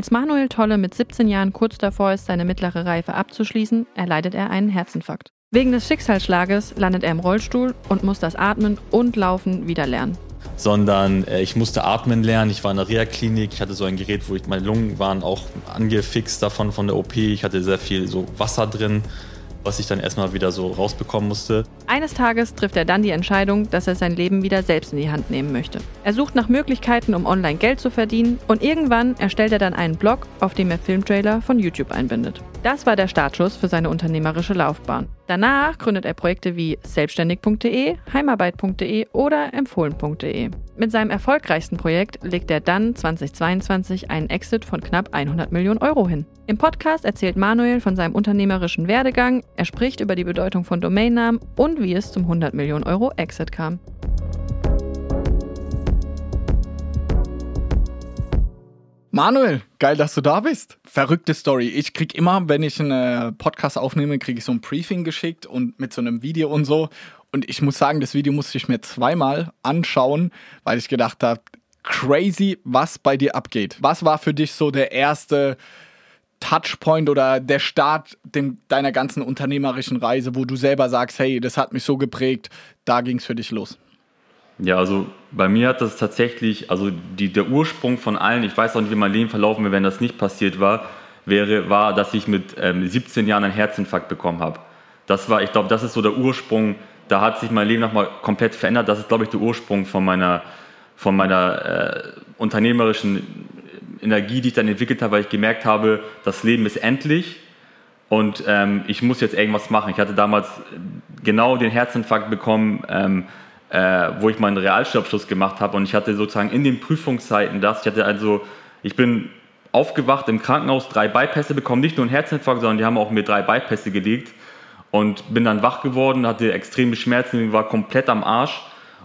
Als Manuel Tolle mit 17 Jahren kurz davor ist, seine mittlere Reife abzuschließen, erleidet er einen Herzinfarkt. Wegen des Schicksalsschlages landet er im Rollstuhl und muss das Atmen und Laufen wieder lernen. Sondern äh, ich musste atmen lernen. Ich war in der Reha-Klinik. Ich hatte so ein Gerät, wo ich, meine Lungen waren auch angefixt davon von der OP. Ich hatte sehr viel so Wasser drin was ich dann erstmal wieder so rausbekommen musste. Eines Tages trifft er dann die Entscheidung, dass er sein Leben wieder selbst in die Hand nehmen möchte. Er sucht nach Möglichkeiten, um online Geld zu verdienen und irgendwann erstellt er dann einen Blog, auf dem er Filmtrailer von YouTube einbindet. Das war der Startschuss für seine unternehmerische Laufbahn. Danach gründet er Projekte wie selbstständig.de, heimarbeit.de oder empfohlen.de. Mit seinem erfolgreichsten Projekt legt er dann 2022 einen Exit von knapp 100 Millionen Euro hin. Im Podcast erzählt Manuel von seinem unternehmerischen Werdegang, er spricht über die Bedeutung von Domainnamen und wie es zum 100 Millionen Euro Exit kam. Manuel, geil, dass du da bist. Verrückte Story. Ich krieg immer, wenn ich einen Podcast aufnehme, kriege ich so ein Briefing geschickt und mit so einem Video und so. Und ich muss sagen, das Video musste ich mir zweimal anschauen, weil ich gedacht habe, crazy, was bei dir abgeht. Was war für dich so der erste Touchpoint oder der Start dem, deiner ganzen unternehmerischen Reise, wo du selber sagst, hey, das hat mich so geprägt, da ging es für dich los? Ja, also bei mir hat das tatsächlich, also die, der Ursprung von allen, ich weiß auch nicht, wie mein Leben verlaufen wäre, wenn das nicht passiert war, wäre, war, dass ich mit ähm, 17 Jahren einen Herzinfarkt bekommen habe. Das war, ich glaube, das ist so der Ursprung, da hat sich mein Leben nochmal komplett verändert. Das ist, glaube ich, der Ursprung von meiner, von meiner äh, unternehmerischen Energie, die ich dann entwickelt habe, weil ich gemerkt habe, das Leben ist endlich und ähm, ich muss jetzt irgendwas machen. Ich hatte damals genau den Herzinfarkt bekommen, ähm, äh, wo ich meinen Realschulabschluss gemacht habe. Und ich hatte sozusagen in den Prüfungszeiten das, ich hatte also, ich bin aufgewacht im Krankenhaus, drei Bypässe bekommen, nicht nur einen Herzinfarkt, sondern die haben auch mir drei Bypässe gelegt. Und bin dann wach geworden, hatte extreme Schmerzen, war komplett am Arsch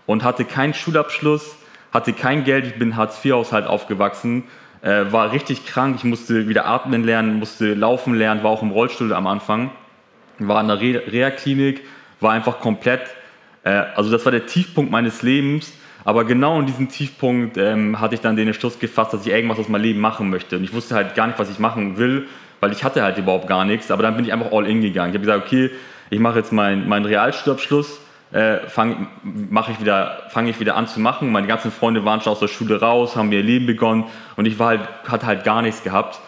und hatte keinen Schulabschluss, hatte kein Geld, ich bin Hartz-IV-Haushalt aufgewachsen, äh, war richtig krank, ich musste wieder atmen lernen, musste laufen lernen, war auch im Rollstuhl am Anfang, war in der Reha-Klinik, war einfach komplett also das war der Tiefpunkt meines Lebens. Aber genau in diesem Tiefpunkt ähm, hatte ich dann den Entschluss gefasst, dass ich irgendwas aus meinem Leben machen möchte. Und ich wusste halt gar nicht, was ich machen will, weil ich hatte halt überhaupt gar nichts. Aber dann bin ich einfach all in gegangen. Ich habe gesagt, okay, ich mache jetzt meinen mein Realschulabschluss, äh, fange ich, wieder, fang ich wieder an zu machen. Meine ganzen Freunde waren schon aus der Schule raus, haben ihr Leben begonnen und ich war halt, hatte halt gar nichts gehabt.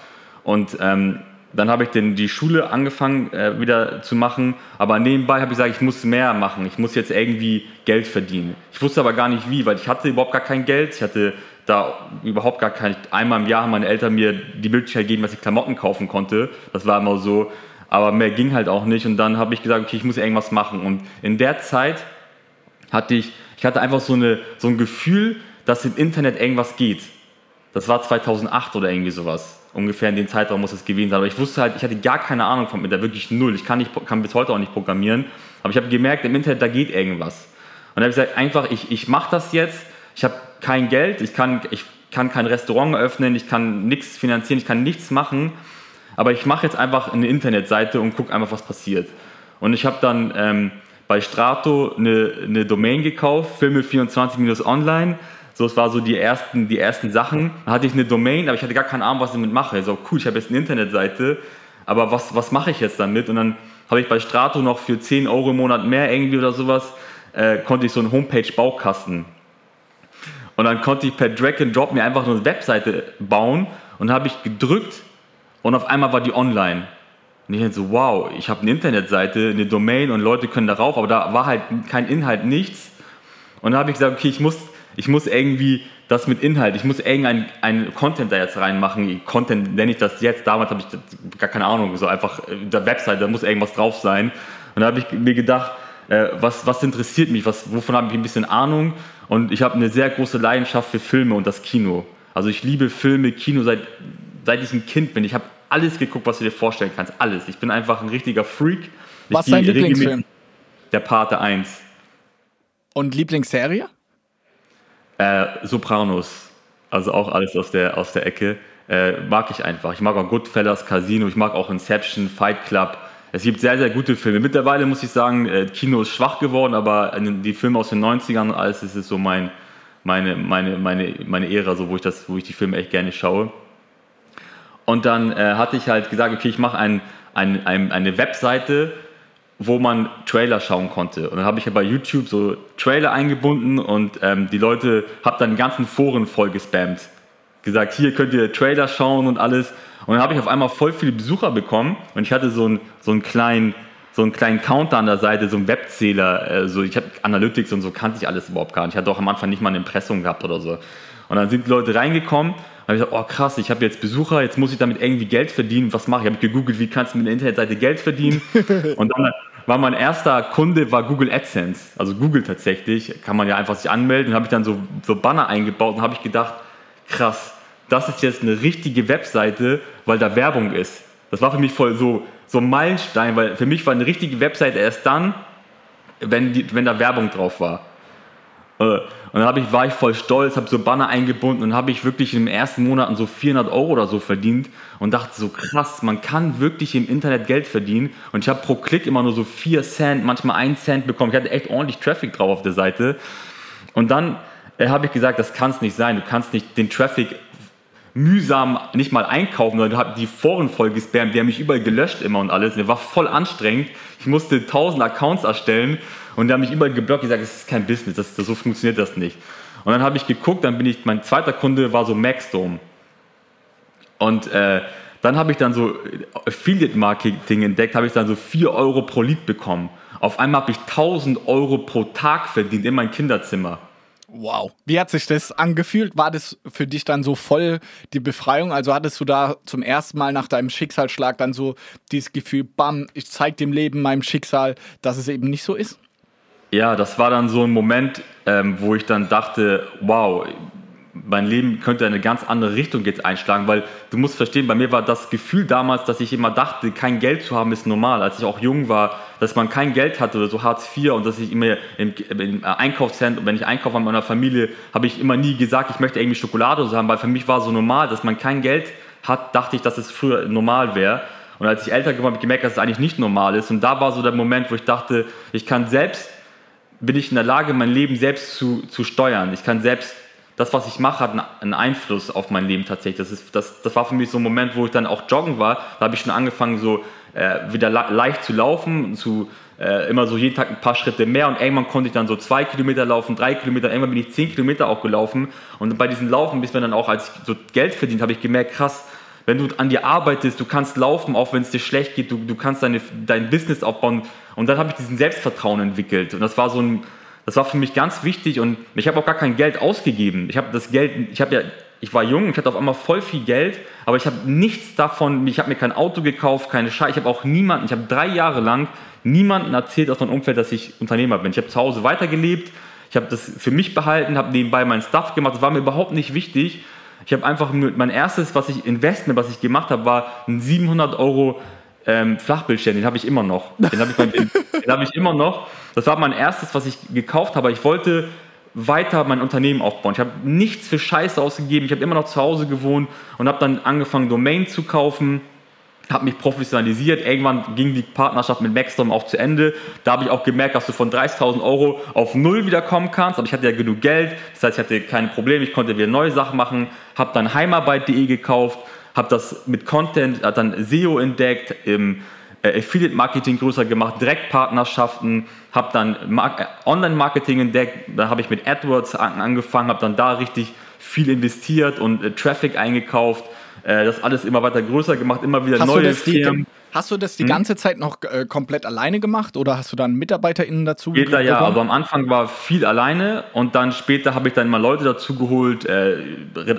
Und ähm, dann habe ich den, die Schule angefangen äh, wieder zu machen, aber nebenbei habe ich gesagt, ich muss mehr machen, ich muss jetzt irgendwie Geld verdienen. Ich wusste aber gar nicht wie, weil ich hatte überhaupt gar kein Geld, ich hatte da überhaupt gar kein, einmal im Jahr haben meine Eltern mir die Möglichkeit gegeben, dass ich Klamotten kaufen konnte, das war immer so, aber mehr ging halt auch nicht. Und dann habe ich gesagt, okay, ich muss irgendwas machen. Und in der Zeit hatte ich, ich hatte einfach so, eine, so ein Gefühl, dass im Internet irgendwas geht. Das war 2008 oder irgendwie sowas ungefähr in dem Zeitraum muss es gewesen sein. Aber ich wusste halt, ich hatte gar keine Ahnung von Internet, wirklich null. Ich kann, nicht, kann bis heute auch nicht programmieren. Aber ich habe gemerkt, im Internet, da geht irgendwas. Und dann habe ich gesagt, einfach, ich, ich mache das jetzt. Ich habe kein Geld, ich kann, ich kann kein Restaurant eröffnen, ich kann nichts finanzieren, ich kann nichts machen. Aber ich mache jetzt einfach eine Internetseite und gucke einfach, was passiert. Und ich habe dann ähm, bei Strato eine, eine Domain gekauft, filme24-online so, es war so die ersten, die ersten Sachen. Dann hatte ich eine Domain, aber ich hatte gar keine Ahnung, was ich damit mache. So, cool, ich habe jetzt eine Internetseite, aber was, was mache ich jetzt damit? Und dann habe ich bei Strato noch für 10 Euro im Monat mehr irgendwie oder sowas, äh, konnte ich so einen Homepage-Baukasten. Und dann konnte ich per Drag and Drop mir einfach eine Webseite bauen und habe ich gedrückt und auf einmal war die online. Und ich dachte so, wow, ich habe eine Internetseite, eine Domain und Leute können darauf, aber da war halt kein Inhalt, nichts. Und dann habe ich gesagt, okay, ich muss ich muss irgendwie das mit Inhalt, ich muss irgendein Content da jetzt reinmachen. Content nenne ich das jetzt, damals habe ich gar keine Ahnung, so einfach äh, der Website, da muss irgendwas drauf sein. Und da habe ich mir gedacht, äh, was, was interessiert mich, was, wovon habe ich ein bisschen Ahnung und ich habe eine sehr große Leidenschaft für Filme und das Kino. Also ich liebe Filme, Kino seit, seit ich ein Kind bin. Ich habe alles geguckt, was du dir vorstellen kannst, alles. Ich bin einfach ein richtiger Freak. Was ist dein Lieblingsfilm? Der Pate 1. Und Lieblingsserie? Äh, Sopranos, also auch alles aus der, aus der Ecke, äh, mag ich einfach. Ich mag auch Goodfellas, Casino, ich mag auch Inception, Fight Club. Es gibt sehr, sehr gute Filme. Mittlerweile muss ich sagen, äh, Kino ist schwach geworden, aber die Filme aus den 90ern, alles ist so mein, meine, meine, meine, meine Ära, so, wo, ich das, wo ich die Filme echt gerne schaue. Und dann äh, hatte ich halt gesagt, okay, ich mache ein, ein, ein, eine Webseite, wo man Trailer schauen konnte. Und dann habe ich ja bei YouTube so Trailer eingebunden und ähm, die Leute, habe dann ganzen Foren voll gespammt. Gesagt, hier könnt ihr Trailer schauen und alles. Und dann habe ich auf einmal voll viele Besucher bekommen und ich hatte so einen, so einen kleinen so einen kleinen Counter an der Seite, so einen Webzähler, äh, ich habe Analytics und so kannte ich alles überhaupt gar nicht. Ich hatte auch am Anfang nicht mal eine Impressum gehabt oder so. Und dann sind die Leute reingekommen habe ich gesagt, oh krass, ich habe jetzt Besucher, jetzt muss ich damit irgendwie Geld verdienen. Was mache ich? Ich habe gegoogelt, wie kannst du mit einer Internetseite Geld verdienen? Und dann war mein erster Kunde war Google AdSense, also Google tatsächlich, kann man ja einfach sich anmelden. habe ich dann so, so Banner eingebaut und habe ich gedacht, krass, das ist jetzt eine richtige Webseite, weil da Werbung ist. Das war für mich voll so, so ein Meilenstein, weil für mich war eine richtige Webseite erst dann, wenn, die, wenn da Werbung drauf war. Äh, und dann ich, war ich voll stolz, habe so Banner eingebunden und habe ich wirklich in den ersten Monaten so 400 Euro oder so verdient und dachte so krass, man kann wirklich im Internet Geld verdienen. Und ich habe pro Klick immer nur so 4 Cent, manchmal 1 Cent bekommen. Ich hatte echt ordentlich Traffic drauf auf der Seite. Und dann äh, habe ich gesagt, das kann es nicht sein. Du kannst nicht den Traffic mühsam nicht mal einkaufen, sondern habe die Foren voll gespammt, die haben mich überall gelöscht immer und alles. Der war voll anstrengend. Ich musste 1000 Accounts erstellen und die haben mich überall geblockt. Sage, das ist kein Business, das, das, so funktioniert das nicht. Und dann habe ich geguckt, dann bin ich, mein zweiter Kunde war so Maxdome. Und äh, dann habe ich dann so Affiliate Marketing entdeckt, habe ich dann so 4 Euro pro Lied bekommen. Auf einmal habe ich 1000 Euro pro Tag verdient in mein Kinderzimmer. Wow. Wie hat sich das angefühlt? War das für dich dann so voll die Befreiung? Also hattest du da zum ersten Mal nach deinem Schicksalsschlag dann so dieses Gefühl, bam, ich zeige dem Leben, meinem Schicksal, dass es eben nicht so ist? Ja, das war dann so ein Moment, ähm, wo ich dann dachte, wow, mein Leben könnte eine ganz andere Richtung jetzt einschlagen, weil du musst verstehen, bei mir war das Gefühl damals, dass ich immer dachte, kein Geld zu haben ist normal. Als ich auch jung war, dass man kein Geld hatte oder so Hartz IV und dass ich immer im, im Einkaufszentrum, wenn ich einkaufe mit meiner Familie, habe ich immer nie gesagt, ich möchte irgendwie Schokolade oder so haben, weil für mich war so normal, dass man kein Geld hat, dachte ich, dass es früher normal wäre. Und als ich älter geworden bin, habe ich gemerkt, dass es eigentlich nicht normal ist. Und da war so der Moment, wo ich dachte, ich kann selbst, bin ich in der Lage, mein Leben selbst zu, zu steuern. Ich kann selbst das, was ich mache, hat einen Einfluss auf mein Leben tatsächlich. Das, ist, das, das war für mich so ein Moment, wo ich dann auch joggen war. Da habe ich schon angefangen, so äh, wieder leicht zu laufen, zu äh, immer so jeden Tag ein paar Schritte mehr und irgendwann konnte ich dann so zwei Kilometer laufen, drei Kilometer, irgendwann bin ich zehn Kilometer auch gelaufen und bei diesen Laufen, bis man dann auch als ich so Geld verdient, habe ich gemerkt, krass, wenn du an dir arbeitest, du kannst laufen, auch wenn es dir schlecht geht, du, du kannst deine, dein Business aufbauen und dann habe ich diesen Selbstvertrauen entwickelt und das war so ein das war für mich ganz wichtig und ich habe auch gar kein Geld ausgegeben. Ich habe das Geld, ich habe ja, ich war jung, ich hatte auf einmal voll viel Geld, aber ich habe nichts davon, ich habe mir kein Auto gekauft, keine Scheiße, ich habe auch niemanden, ich habe drei Jahre lang niemanden erzählt aus meinem Umfeld, dass ich Unternehmer bin. Ich habe zu Hause weitergelebt, ich habe das für mich behalten, habe nebenbei meinen Stuff gemacht, das war mir überhaupt nicht wichtig. Ich habe einfach, mein erstes, was ich Investment, was ich gemacht habe, war ein 700 Euro ähm, Flachbildschirm, den habe ich immer noch. Den habe ich, hab ich immer noch. Das war mein erstes, was ich gekauft habe. Ich wollte weiter mein Unternehmen aufbauen. Ich habe nichts für Scheiße ausgegeben. Ich habe immer noch zu Hause gewohnt und habe dann angefangen, Domain zu kaufen habe mich professionalisiert. Irgendwann ging die Partnerschaft mit Maxstorm auch zu Ende. Da habe ich auch gemerkt, dass du von 30.000 Euro auf null wieder kommen kannst. Aber ich hatte ja genug Geld, das heißt, ich hatte keine Probleme. Ich konnte wieder neue Sachen machen. Habe dann heimarbeit.de gekauft, habe das mit Content, hat dann SEO entdeckt, im äh, Affiliate Marketing größer gemacht, Direktpartnerschaften, habe dann äh, Online-Marketing entdeckt, da habe ich mit AdWords angefangen, habe dann da richtig viel investiert und äh, Traffic eingekauft, äh, das alles immer weiter größer gemacht, immer wieder hast neue Firmen. Hast du das die hm? ganze Zeit noch äh, komplett alleine gemacht oder hast du dann MitarbeiterInnen dazu Später ja, aber am Anfang war viel alleine und dann später habe ich dann mal Leute dazu geholt, äh,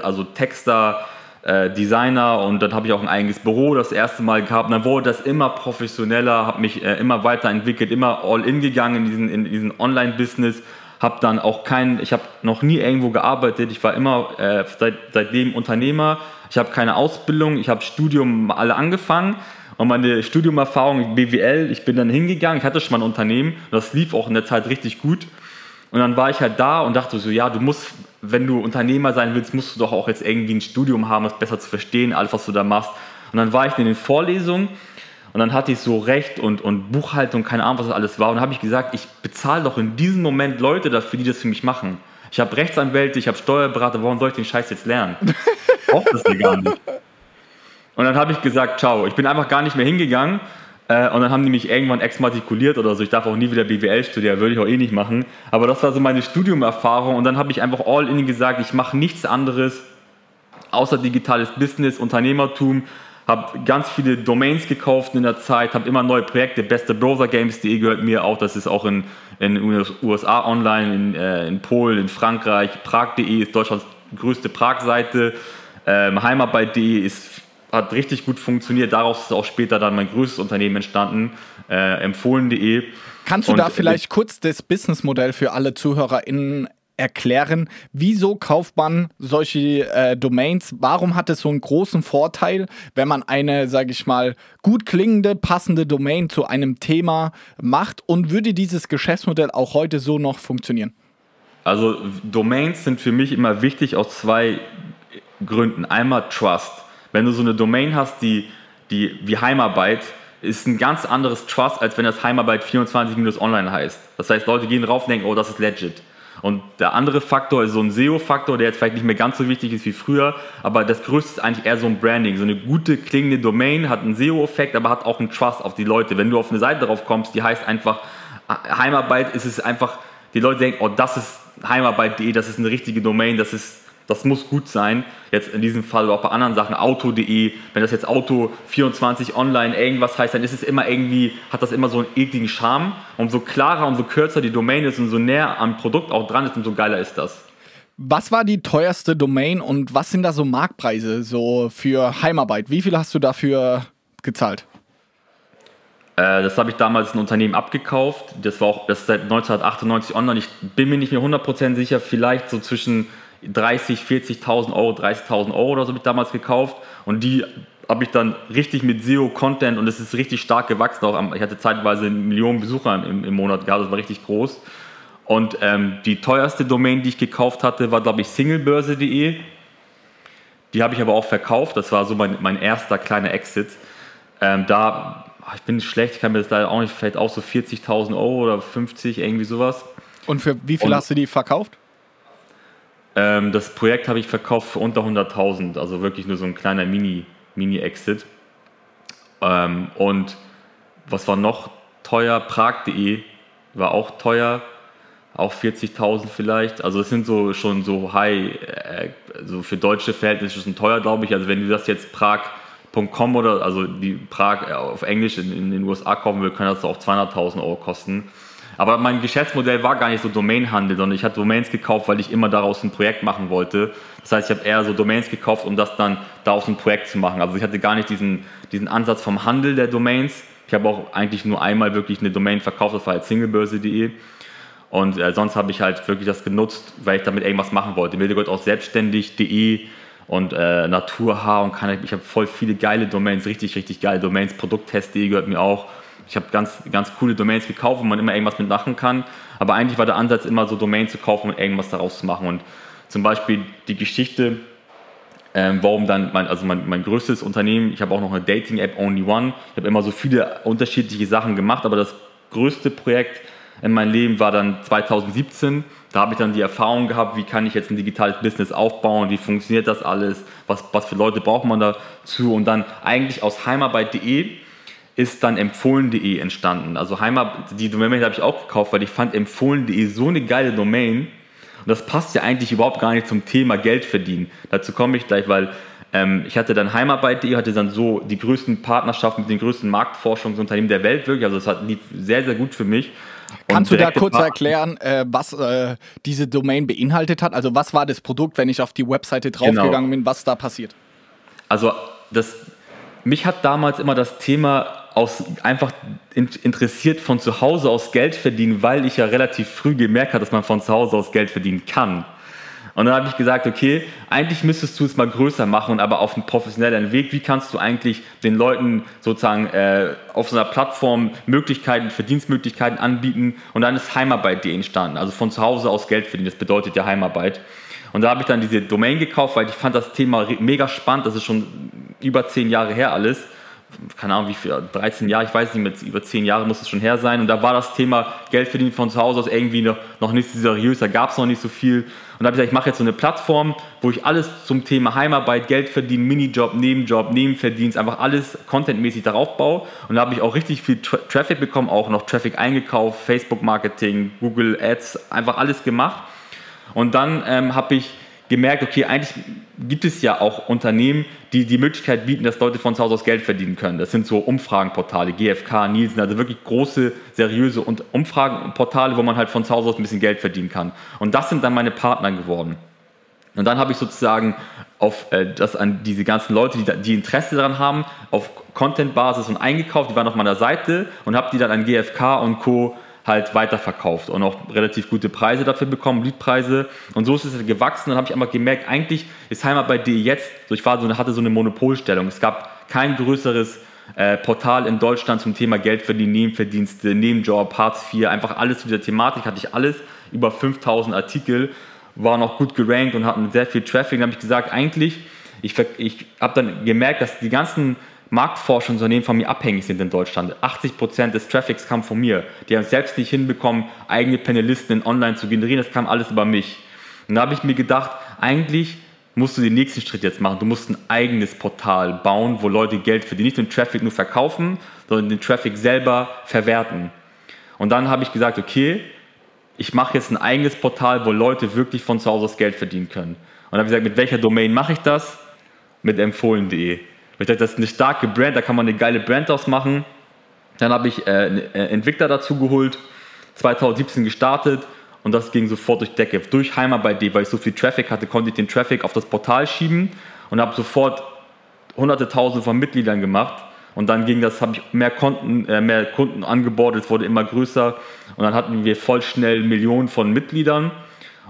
also Texter, äh, Designer und dann habe ich auch ein eigenes Büro das erste Mal gehabt. Und dann wurde das immer professioneller, habe mich äh, immer weiterentwickelt, immer all in gegangen in diesen, in diesen Online-Business. Habe dann auch keinen, ich habe noch nie irgendwo gearbeitet. Ich war immer äh, seit, seitdem Unternehmer. Ich habe keine Ausbildung, ich habe Studium alle angefangen. Und meine Studiumerfahrung BWL, ich bin dann hingegangen, ich hatte schon mal ein Unternehmen, das lief auch in der Zeit richtig gut. Und dann war ich halt da und dachte so, ja, du musst, wenn du Unternehmer sein willst, musst du doch auch jetzt irgendwie ein Studium haben, das besser zu verstehen, alles, was du da machst. Und dann war ich in den Vorlesungen und dann hatte ich so Recht und, und Buchhaltung, keine Ahnung, was das alles war. Und dann habe ich gesagt, ich bezahle doch in diesem Moment Leute dafür, die das für mich machen. Ich habe Rechtsanwälte, ich habe Steuerberater, warum soll ich den Scheiß jetzt lernen? Braucht das mir gar nicht. Und dann habe ich gesagt, ciao. Ich bin einfach gar nicht mehr hingegangen. Äh, und dann haben die mich irgendwann exmatrikuliert oder so. Ich darf auch nie wieder BWL studieren, würde ich auch eh nicht machen. Aber das war so meine Studiumerfahrung. Und dann habe ich einfach all in gesagt, ich mache nichts anderes außer digitales Business, Unternehmertum. Habe ganz viele Domains gekauft in der Zeit, habe immer neue Projekte. Beste Browsergames.de gehört mir auch. Das ist auch in, in USA online, in, äh, in Polen, in Frankreich. Prag.de ist Deutschlands größte Prag-Seite. Ähm, Heimarbeit.de ist hat richtig gut funktioniert. Daraus ist auch später dann mein größtes Unternehmen entstanden, äh, empfohlen.de. Kannst du Und, da vielleicht kurz das Businessmodell für alle ZuhörerInnen erklären, wieso kauft man solche äh, Domains? Warum hat es so einen großen Vorteil, wenn man eine, sage ich mal, gut klingende, passende Domain zu einem Thema macht? Und würde dieses Geschäftsmodell auch heute so noch funktionieren? Also Domains sind für mich immer wichtig aus zwei Gründen. Einmal Trust. Wenn du so eine Domain hast, die, die wie Heimarbeit, ist ein ganz anderes Trust, als wenn das Heimarbeit 24 Minuten online heißt. Das heißt, Leute gehen drauf und denken, oh, das ist legit. Und der andere Faktor ist so ein SEO-Faktor, der jetzt vielleicht nicht mehr ganz so wichtig ist wie früher, aber das Größte ist eigentlich eher so ein Branding. So eine gute klingende Domain hat einen SEO-Effekt, aber hat auch einen Trust auf die Leute. Wenn du auf eine Seite drauf kommst, die heißt einfach Heimarbeit, ist es einfach, die Leute denken, oh, das ist heimarbeit.de, das ist eine richtige Domain, das ist das muss gut sein. Jetzt in diesem Fall oder auch bei anderen Sachen, auto.de, wenn das jetzt Auto 24 online irgendwas heißt, dann ist es immer irgendwie, hat das immer so einen ekligen Charme. Umso klarer, umso kürzer die Domain ist und so näher am Produkt auch dran ist, umso geiler ist das. Was war die teuerste Domain und was sind da so Marktpreise so für Heimarbeit? Wie viel hast du dafür gezahlt? Äh, das habe ich damals ein Unternehmen abgekauft. Das war auch das ist seit 1998 online. Ich bin mir nicht mehr 100% sicher, vielleicht so zwischen 30, 40.000 Euro, 30.000 Euro oder so habe ich damals gekauft und die habe ich dann richtig mit SEO-Content und es ist richtig stark gewachsen. Auch ich hatte zeitweise Millionen Besucher im, im Monat gehabt, das war richtig groß. Und ähm, die teuerste Domain, die ich gekauft hatte, war, glaube ich, singlebörse.de. Die habe ich aber auch verkauft. Das war so mein, mein erster kleiner Exit. Ähm, da, ich bin schlecht, ich kann mir das leider auch nicht, vielleicht auch so 40.000 Euro oder 50, irgendwie sowas. Und für wie viel und, hast du die verkauft? Ähm, das Projekt habe ich verkauft für unter 100.000, also wirklich nur so ein kleiner Mini, Mini-Exit. Ähm, und was war noch teuer? Prag.de war auch teuer, auch 40.000 vielleicht. Also es sind so schon so high, äh, so für deutsche Verhältnisse schon teuer, glaube ich. Also wenn du das jetzt Prag.com oder also die Prag auf Englisch in, in den USA kaufen will, kann das auch 200.000 Euro kosten. Aber mein Geschäftsmodell war gar nicht so Domainhandel, sondern ich hatte Domains gekauft, weil ich immer daraus ein Projekt machen wollte. Das heißt, ich habe eher so Domains gekauft, um das dann daraus ein Projekt zu machen. Also ich hatte gar nicht diesen, diesen Ansatz vom Handel der Domains. Ich habe auch eigentlich nur einmal wirklich eine Domain verkauft, das war halt singlebörse.de. Und äh, sonst habe ich halt wirklich das genutzt, weil ich damit irgendwas machen wollte. Gehört auch selbstständig.de und äh, Naturhaar und kann, ich habe voll viele geile Domains, richtig, richtig geile Domains. Produkttest.de gehört mir auch. Ich habe ganz, ganz coole Domains gekauft, wo man immer irgendwas mitmachen kann. Aber eigentlich war der Ansatz immer so Domains zu kaufen und irgendwas daraus zu machen. Und zum Beispiel die Geschichte, ähm, warum dann, mein, also mein, mein größtes Unternehmen, ich habe auch noch eine Dating-App Only One. Ich habe immer so viele unterschiedliche Sachen gemacht, aber das größte Projekt in meinem Leben war dann 2017. Da habe ich dann die Erfahrung gehabt, wie kann ich jetzt ein digitales Business aufbauen, wie funktioniert das alles, was, was für Leute braucht man dazu und dann eigentlich aus heimarbeit.de ist dann empfohlen.de entstanden. Also Heimat, die Domain habe ich auch gekauft, weil ich fand empfohlen.de so eine geile Domain. Und das passt ja eigentlich überhaupt gar nicht zum Thema Geld verdienen. Dazu komme ich gleich, weil ähm, ich hatte dann Heimarbeit.de, hatte dann so die größten Partnerschaften mit den größten Marktforschungsunternehmen der Welt wirklich. Also das hat, lief sehr, sehr gut für mich. Kannst du da kurz erklären, äh, was äh, diese Domain beinhaltet hat? Also was war das Produkt, wenn ich auf die Webseite draufgegangen genau. bin, was da passiert? Also das, mich hat damals immer das Thema aus, einfach interessiert von zu Hause aus Geld verdienen, weil ich ja relativ früh gemerkt habe, dass man von zu Hause aus Geld verdienen kann. Und dann habe ich gesagt, okay, eigentlich müsstest du es mal größer machen, aber auf einem professionellen Weg. Wie kannst du eigentlich den Leuten sozusagen äh, auf so einer Plattform Möglichkeiten, Verdienstmöglichkeiten anbieten? Und dann ist Heimarbeit.de entstanden. Also von zu Hause aus Geld verdienen, das bedeutet ja Heimarbeit. Und da habe ich dann diese Domain gekauft, weil ich fand das Thema mega spannend. Das ist schon über zehn Jahre her alles keine Ahnung, wie viel, 13 Jahre, ich weiß nicht, mit über 10 Jahre muss es schon her sein. Und da war das Thema Geld verdienen von zu Hause aus irgendwie noch, noch nicht so seriös, da gab es noch nicht so viel. Und da habe ich gesagt, ich mache jetzt so eine Plattform, wo ich alles zum Thema Heimarbeit, Geld verdienen, Minijob, Nebenjob, Nebenverdienst, einfach alles contentmäßig darauf baue. Und da habe ich auch richtig viel Tra Traffic bekommen, auch noch Traffic eingekauft, Facebook-Marketing, Google Ads, einfach alles gemacht. Und dann ähm, habe ich gemerkt, okay, eigentlich gibt es ja auch Unternehmen, die die Möglichkeit bieten, dass Leute von zu Hause aus Geld verdienen können. Das sind so Umfragenportale, GfK, Nielsen, also wirklich große, seriöse Umfragenportale, wo man halt von zu Hause aus ein bisschen Geld verdienen kann. Und das sind dann meine Partner geworden. Und dann habe ich sozusagen auf äh, das an diese ganzen Leute, die, die Interesse daran haben, auf Content-Basis und eingekauft, die waren auf meiner Seite und habe die dann an GfK und Co halt weiterverkauft und auch relativ gute Preise dafür bekommen, Leadpreise. Und so ist es gewachsen. Dann habe ich einfach gemerkt, eigentlich ist Heimat bei dir jetzt, so ich war so, hatte so eine Monopolstellung. Es gab kein größeres äh, Portal in Deutschland zum Thema Geld verdienen, Nebenverdienste, Nebenjob, Hartz IV, einfach alles zu dieser Thematik hatte ich alles, über 5000 Artikel, waren auch gut gerankt und hatten sehr viel Traffic. Dann habe ich gesagt, eigentlich, ich, ich habe dann gemerkt, dass die ganzen Marktforschungsunternehmen von mir abhängig sind in Deutschland. 80% des Traffics kam von mir. Die haben es selbst nicht hinbekommen, eigene Panelisten in online zu generieren. Das kam alles über mich. Und da habe ich mir gedacht, eigentlich musst du den nächsten Schritt jetzt machen. Du musst ein eigenes Portal bauen, wo Leute Geld verdienen. Nicht den Traffic nur verkaufen, sondern den Traffic selber verwerten. Und dann habe ich gesagt, okay, ich mache jetzt ein eigenes Portal, wo Leute wirklich von zu Hause aus Geld verdienen können. Und dann habe ich gesagt, mit welcher Domain mache ich das? Mit empfohlen.de. Ich dachte, das ist eine starke Brand, da kann man eine geile Brand ausmachen. Dann habe ich äh, einen äh, Entwickler dazu geholt, 2017 gestartet und das ging sofort durch Decke. Durch Heimarbeit.de, weil ich so viel Traffic hatte, konnte ich den Traffic auf das Portal schieben und habe sofort hunderte tausende von Mitgliedern gemacht. Und dann ging das, habe ich mehr Kunden, äh, mehr Kunden angebordet, es wurde immer größer und dann hatten wir voll schnell Millionen von Mitgliedern.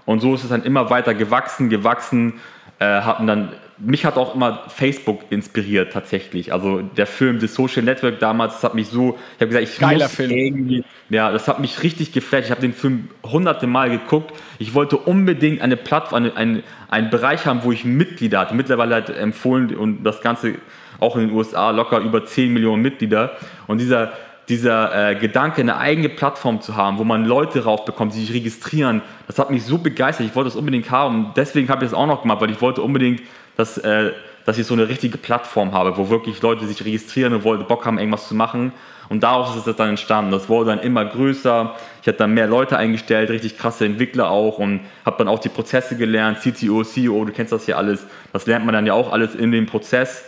Und so ist es dann immer weiter gewachsen, gewachsen, äh, hatten dann mich hat auch immer Facebook inspiriert tatsächlich. Also der Film The Social Network damals, das hat mich so, ich habe gesagt, ich Geiler muss Film. irgendwie, ja, das hat mich richtig geflasht. Ich habe den Film hunderte Mal geguckt. Ich wollte unbedingt eine Plattform, eine, einen, einen Bereich haben, wo ich Mitglieder hatte. Mittlerweile hat empfohlen und das Ganze auch in den USA locker über 10 Millionen Mitglieder. Und dieser dieser äh, Gedanke, eine eigene Plattform zu haben, wo man Leute raufbekommt, die sich registrieren, das hat mich so begeistert. Ich wollte das unbedingt haben. Deswegen habe ich das auch noch gemacht, weil ich wollte unbedingt, dass, äh, dass ich so eine richtige Plattform habe, wo wirklich Leute sich registrieren und wollen, Bock haben, irgendwas zu machen. Und daraus ist es dann entstanden. Das wurde dann immer größer. Ich hatte dann mehr Leute eingestellt, richtig krasse Entwickler auch und habe dann auch die Prozesse gelernt. CTO, CEO, du kennst das hier alles. Das lernt man dann ja auch alles in dem Prozess.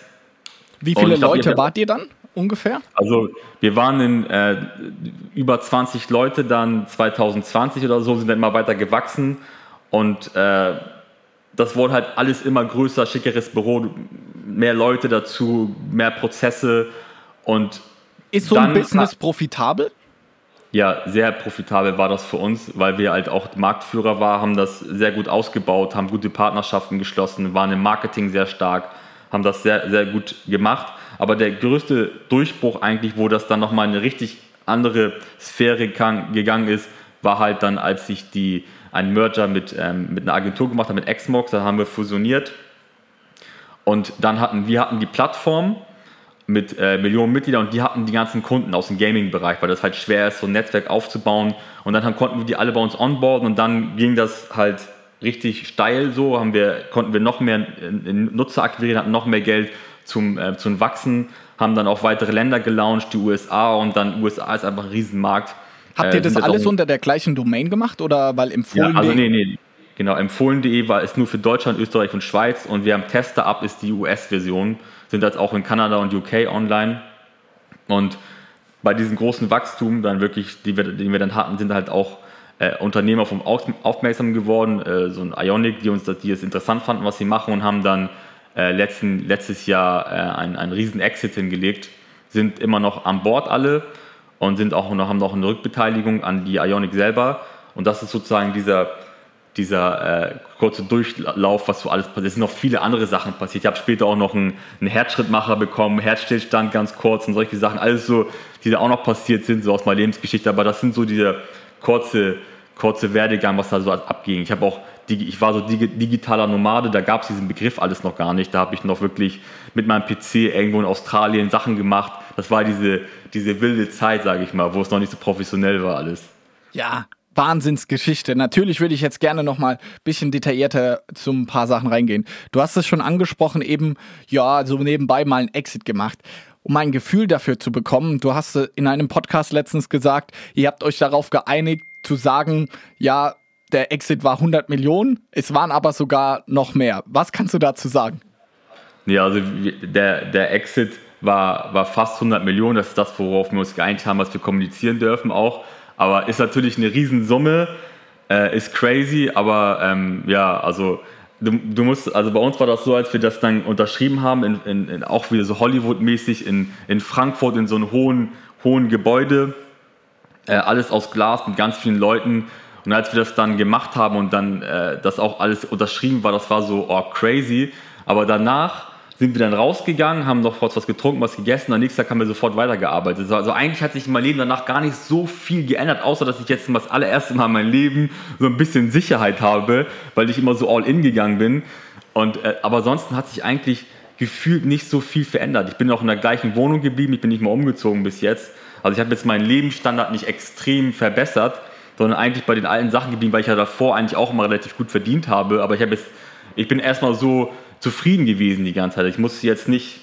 Wie viele glaub, Leute wart ihr dann? ungefähr? Also wir waren in äh, über 20 Leute dann 2020 oder so, sind dann immer weiter gewachsen und äh, das wurde halt alles immer größer, schickeres Büro, mehr Leute dazu, mehr Prozesse und ist so ein Business profitabel? Ja, sehr profitabel war das für uns, weil wir halt auch Marktführer waren, haben das sehr gut ausgebaut, haben gute Partnerschaften geschlossen, waren im Marketing sehr stark, haben das sehr, sehr gut gemacht. Aber der größte Durchbruch eigentlich, wo das dann nochmal in eine richtig andere Sphäre gegangen ist, war halt dann, als ich die, einen Merger mit, ähm, mit einer Agentur gemacht mit Xmox, da haben wir fusioniert. Und dann hatten wir hatten die Plattform mit äh, Millionen Mitgliedern und die hatten die ganzen Kunden aus dem Gaming-Bereich, weil das halt schwer ist, so ein Netzwerk aufzubauen. Und dann haben, konnten wir die alle bei uns onboarden und dann ging das halt richtig steil so, haben wir, konnten wir noch mehr Nutzer akquirieren, hatten noch mehr Geld zum, äh, zum Wachsen, haben dann auch weitere Länder gelauncht, die USA und dann USA ist einfach ein Riesenmarkt. Habt ihr äh, das alles unter der gleichen Domain gemacht oder weil empfohlen? Ja, also nee, nee, genau, empfohlen.de war ist nur für Deutschland, Österreich und Schweiz und wir haben Tester ab ist die US-Version, sind jetzt auch in Kanada und UK online. Und bei diesem großen Wachstum dann wirklich, die wir, den wir dann hatten, sind halt auch äh, Unternehmer vom aufmerksam geworden, äh, so ein Ionic, die uns die es interessant fanden, was sie machen und haben dann äh, letzten, letztes Jahr äh, einen, einen riesen Exit hingelegt, sind immer noch an Bord alle und sind auch noch, haben noch eine Rückbeteiligung an die Ionic selber. Und das ist sozusagen dieser, dieser äh, kurze Durchlauf, was so alles passiert. Es sind noch viele andere Sachen passiert. Ich habe später auch noch einen, einen, Herzschrittmacher bekommen, Herzstillstand ganz kurz und solche Sachen. Alles so, die da auch noch passiert sind, so aus meiner Lebensgeschichte. Aber das sind so diese kurze kurze Werdegang, was da so abging. Ich habe auch, ich war so digitaler Nomade, da gab es diesen Begriff alles noch gar nicht. Da habe ich noch wirklich mit meinem PC irgendwo in Australien Sachen gemacht. Das war diese, diese wilde Zeit, sage ich mal, wo es noch nicht so professionell war alles. Ja, Wahnsinnsgeschichte. Natürlich würde ich jetzt gerne noch mal ein bisschen detaillierter zu ein paar Sachen reingehen. Du hast es schon angesprochen, eben, ja, so nebenbei mal einen Exit gemacht. Um ein Gefühl dafür zu bekommen, du hast in einem Podcast letztens gesagt, ihr habt euch darauf geeinigt, zu sagen, ja, der Exit war 100 Millionen, es waren aber sogar noch mehr. Was kannst du dazu sagen? Ja, also der, der Exit war, war fast 100 Millionen, das ist das, worauf wir uns geeinigt haben, was wir kommunizieren dürfen auch. Aber ist natürlich eine Riesensumme, äh, ist crazy, aber ähm, ja, also du, du, musst, also bei uns war das so, als wir das dann unterschrieben haben, in, in, in auch wieder so Hollywood-mäßig in, in Frankfurt in so einem hohen, hohen Gebäude äh, alles aus Glas mit ganz vielen Leuten. Und als wir das dann gemacht haben und dann äh, das auch alles unterschrieben war, das war so oh, crazy. Aber danach sind wir dann rausgegangen, haben noch kurz was getrunken, was gegessen. Am nächsten Tag haben wir sofort weitergearbeitet. Also eigentlich hat sich in meinem Leben danach gar nicht so viel geändert, außer dass ich jetzt das allererste Mal in meinem Leben so ein bisschen Sicherheit habe, weil ich immer so all in gegangen bin. Und, äh, aber ansonsten hat sich eigentlich gefühlt nicht so viel verändert. Ich bin auch in der gleichen Wohnung geblieben, ich bin nicht mal umgezogen bis jetzt. Also ich habe jetzt meinen Lebensstandard nicht extrem verbessert, sondern eigentlich bei den alten Sachen geblieben, weil ich ja davor eigentlich auch immer relativ gut verdient habe. Aber ich habe jetzt, ich bin erstmal so zufrieden gewesen die ganze Zeit. Ich musste jetzt nicht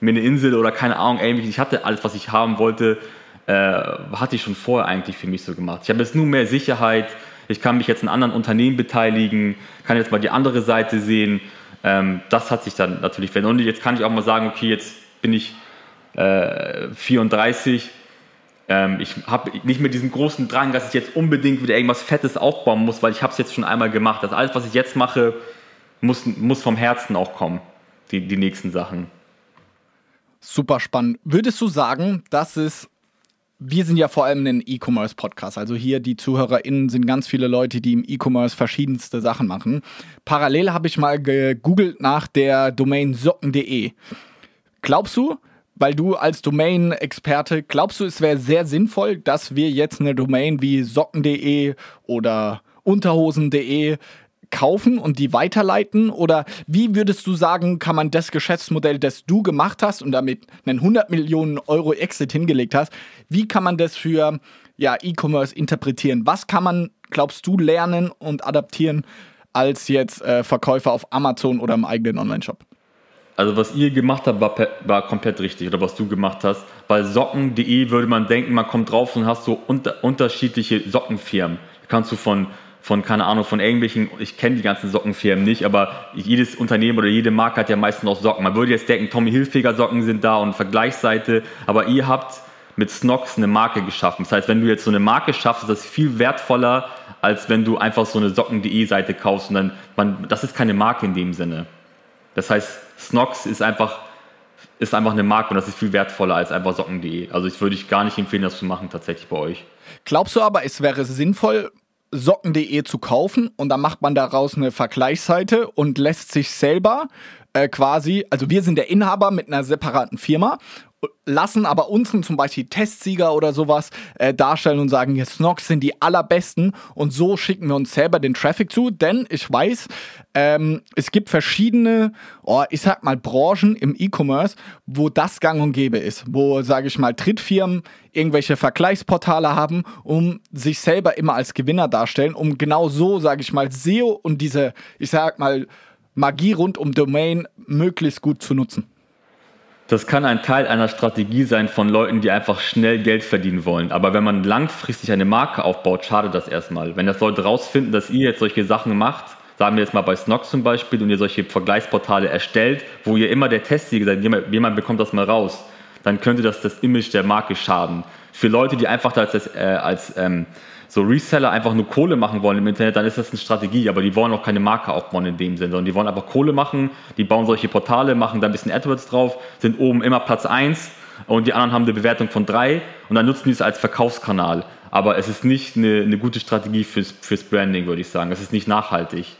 mir eine Insel oder keine Ahnung, irgendwie, ich hatte alles, was ich haben wollte, äh, hatte ich schon vorher eigentlich für mich so gemacht. Ich habe jetzt nur mehr Sicherheit, ich kann mich jetzt in anderen Unternehmen beteiligen, kann jetzt mal die andere Seite sehen. Ähm, das hat sich dann natürlich verändert. Und jetzt kann ich auch mal sagen, okay, jetzt bin ich äh, 34, ähm, ich habe nicht mehr diesen großen Drang, dass ich jetzt unbedingt wieder irgendwas Fettes aufbauen muss, weil ich habe es jetzt schon einmal gemacht. Das alles, was ich jetzt mache, muss, muss vom Herzen auch kommen, die, die nächsten Sachen. Super spannend. Würdest du sagen, dass es wir sind ja vor allem ein E-Commerce-Podcast. Also hier die ZuhörerInnen sind ganz viele Leute, die im E-Commerce verschiedenste Sachen machen. Parallel habe ich mal gegoogelt nach der Domain socken.de. Glaubst du, weil du als Domain-Experte, glaubst du, es wäre sehr sinnvoll, dass wir jetzt eine Domain wie socken.de oder unterhosen.de kaufen und die weiterleiten? Oder wie würdest du sagen, kann man das Geschäftsmodell, das du gemacht hast und damit einen 100 Millionen Euro Exit hingelegt hast, wie kann man das für ja, E-Commerce interpretieren? Was kann man, glaubst du, lernen und adaptieren als jetzt äh, Verkäufer auf Amazon oder im eigenen Online-Shop? Also was ihr gemacht habt, war, war, komplett richtig, oder was du gemacht hast. Bei Socken.de würde man denken, man kommt drauf und hast so unter, unterschiedliche Sockenfirmen. Da kannst du von von, keine Ahnung, von irgendwelchen, ich kenne die ganzen Sockenfirmen nicht, aber jedes Unternehmen oder jede Marke hat ja meistens auch Socken. Man würde jetzt denken, Tommy Hilfiger Socken sind da und Vergleichsseite, aber ihr habt mit Snox eine Marke geschaffen. Das heißt, wenn du jetzt so eine Marke schaffst, ist das viel wertvoller, als wenn du einfach so eine Socken.de Seite kaufst und dann, man, das ist keine Marke in dem Sinne. Das heißt, Snox ist einfach, ist einfach eine Marke und das ist viel wertvoller als einfach Socken.de. Also ich würde ich gar nicht empfehlen, das zu machen tatsächlich bei euch. Glaubst du aber, es wäre sinnvoll, socken.de zu kaufen und dann macht man daraus eine Vergleichsseite und lässt sich selber äh, quasi, also wir sind der Inhaber mit einer separaten Firma lassen aber unseren zum Beispiel Testsieger oder sowas äh, darstellen und sagen, jetzt Snox sind die allerbesten. Und so schicken wir uns selber den Traffic zu, denn ich weiß, ähm, es gibt verschiedene, oh, ich sag mal, Branchen im E-Commerce, wo das gang und gäbe ist, wo, sage ich mal, Drittfirmen irgendwelche Vergleichsportale haben, um sich selber immer als Gewinner darstellen, um genau so, sage ich mal, SEO und diese, ich sag mal, Magie rund um Domain möglichst gut zu nutzen. Das kann ein Teil einer Strategie sein von Leuten, die einfach schnell Geld verdienen wollen. Aber wenn man langfristig eine Marke aufbaut, schadet das erstmal. Wenn das Leute rausfinden, dass ihr jetzt solche Sachen macht, sagen wir jetzt mal bei Snox zum Beispiel, und ihr solche Vergleichsportale erstellt, wo ihr immer der Testsieger seid, jemand, bekommt das mal raus, dann könnte das das Image der Marke schaden. Für Leute, die einfach als, äh, als ähm, so Reseller einfach nur Kohle machen wollen im Internet, dann ist das eine Strategie, aber die wollen auch keine Marke aufbauen in dem Sinne, sondern die wollen einfach Kohle machen, die bauen solche Portale, machen da ein bisschen AdWords drauf, sind oben immer Platz 1 und die anderen haben eine Bewertung von 3 und dann nutzen die es als Verkaufskanal. Aber es ist nicht eine, eine gute Strategie fürs, fürs Branding, würde ich sagen. Es ist nicht nachhaltig.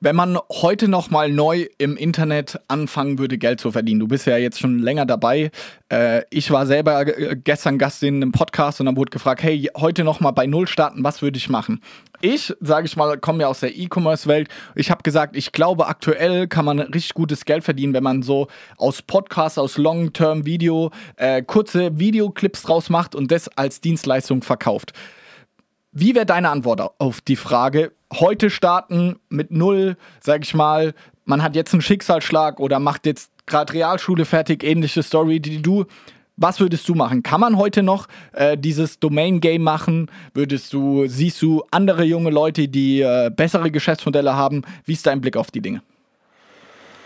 Wenn man heute noch mal neu im Internet anfangen würde, Geld zu verdienen, du bist ja jetzt schon länger dabei. Äh, ich war selber äh, gestern Gast in einem Podcast und dann wurde gefragt, hey, heute noch mal bei Null starten, was würde ich machen? Ich, sage ich mal, komme ja aus der E-Commerce-Welt. Ich habe gesagt, ich glaube, aktuell kann man richtig gutes Geld verdienen, wenn man so aus Podcasts, aus Long-Term-Video äh, kurze Videoclips draus macht und das als Dienstleistung verkauft. Wie wäre deine Antwort auf die Frage? Heute starten mit null, sag ich mal, man hat jetzt einen Schicksalsschlag oder macht jetzt gerade Realschule fertig, ähnliche Story, die du. Was würdest du machen? Kann man heute noch äh, dieses Domain-Game machen? Würdest du, siehst du andere junge Leute, die äh, bessere Geschäftsmodelle haben? Wie ist dein Blick auf die Dinge?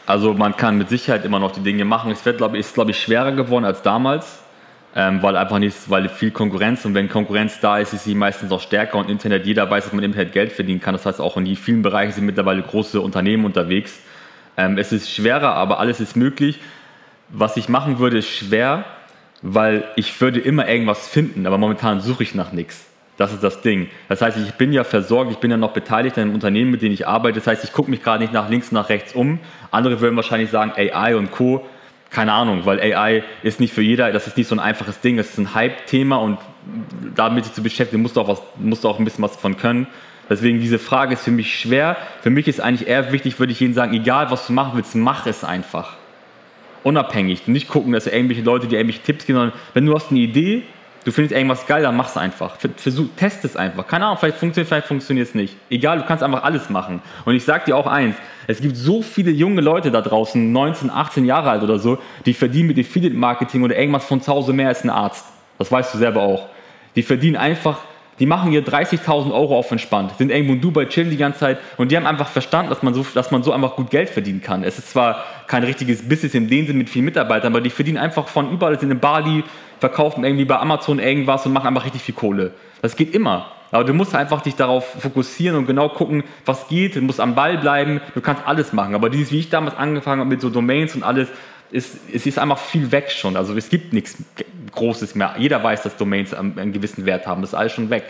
Also man kann mit Sicherheit immer noch die Dinge machen. Es wird, glaube ich, ist, glaube ich, schwerer geworden als damals ähm, weil einfach nicht, weil viel Konkurrenz und wenn Konkurrenz da ist, ist sie meistens auch stärker und Internet, jeder weiß, dass man im Internet Geld verdienen kann. Das heißt, auch in vielen Bereichen sind mittlerweile große Unternehmen unterwegs. Ähm, es ist schwerer, aber alles ist möglich. Was ich machen würde, ist schwer, weil ich würde immer irgendwas finden, aber momentan suche ich nach nichts. Das ist das Ding. Das heißt, ich bin ja versorgt, ich bin ja noch beteiligt an einem Unternehmen, mit dem ich arbeite. Das heißt, ich gucke mich gerade nicht nach links, nach rechts um. Andere würden wahrscheinlich sagen, AI und Co keine Ahnung, weil AI ist nicht für jeder, das ist nicht so ein einfaches Ding, es ist ein Hype-Thema und damit sich zu beschäftigen, musst du, auch was, musst du auch ein bisschen was von können. Deswegen diese Frage ist für mich schwer. Für mich ist eigentlich eher wichtig, würde ich Ihnen sagen, egal was du machen willst, mach es einfach. Unabhängig. Nicht gucken, dass irgendwelche Leute dir irgendwelche Tipps geben, sondern wenn du hast eine Idee, du findest irgendwas geil, dann mach es einfach. Versuch, test es einfach. Keine Ahnung, vielleicht funktioniert, vielleicht funktioniert es nicht. Egal, du kannst einfach alles machen. Und ich sag dir auch eins, es gibt so viele junge Leute da draußen, 19, 18 Jahre alt oder so, die verdienen mit Affiliate Marketing oder irgendwas von zu Hause mehr als ein Arzt. Das weißt du selber auch. Die verdienen einfach, die machen hier 30.000 Euro auf entspannt, sind irgendwo in Dubai, chillen die ganze Zeit und die haben einfach verstanden, dass man, so, dass man so einfach gut Geld verdienen kann. Es ist zwar kein richtiges Business in dem Sinne mit vielen Mitarbeitern, aber die verdienen einfach von überall, sind in Bali, verkaufen irgendwie bei Amazon irgendwas und machen einfach richtig viel Kohle. Das geht immer. Aber du musst einfach dich darauf fokussieren und genau gucken, was geht. Du musst am Ball bleiben. Du kannst alles machen. Aber dieses, wie ich damals angefangen habe mit so Domains und alles, ist, es ist einfach viel weg schon. Also es gibt nichts Großes mehr. Jeder weiß, dass Domains einen gewissen Wert haben. Das ist alles schon weg.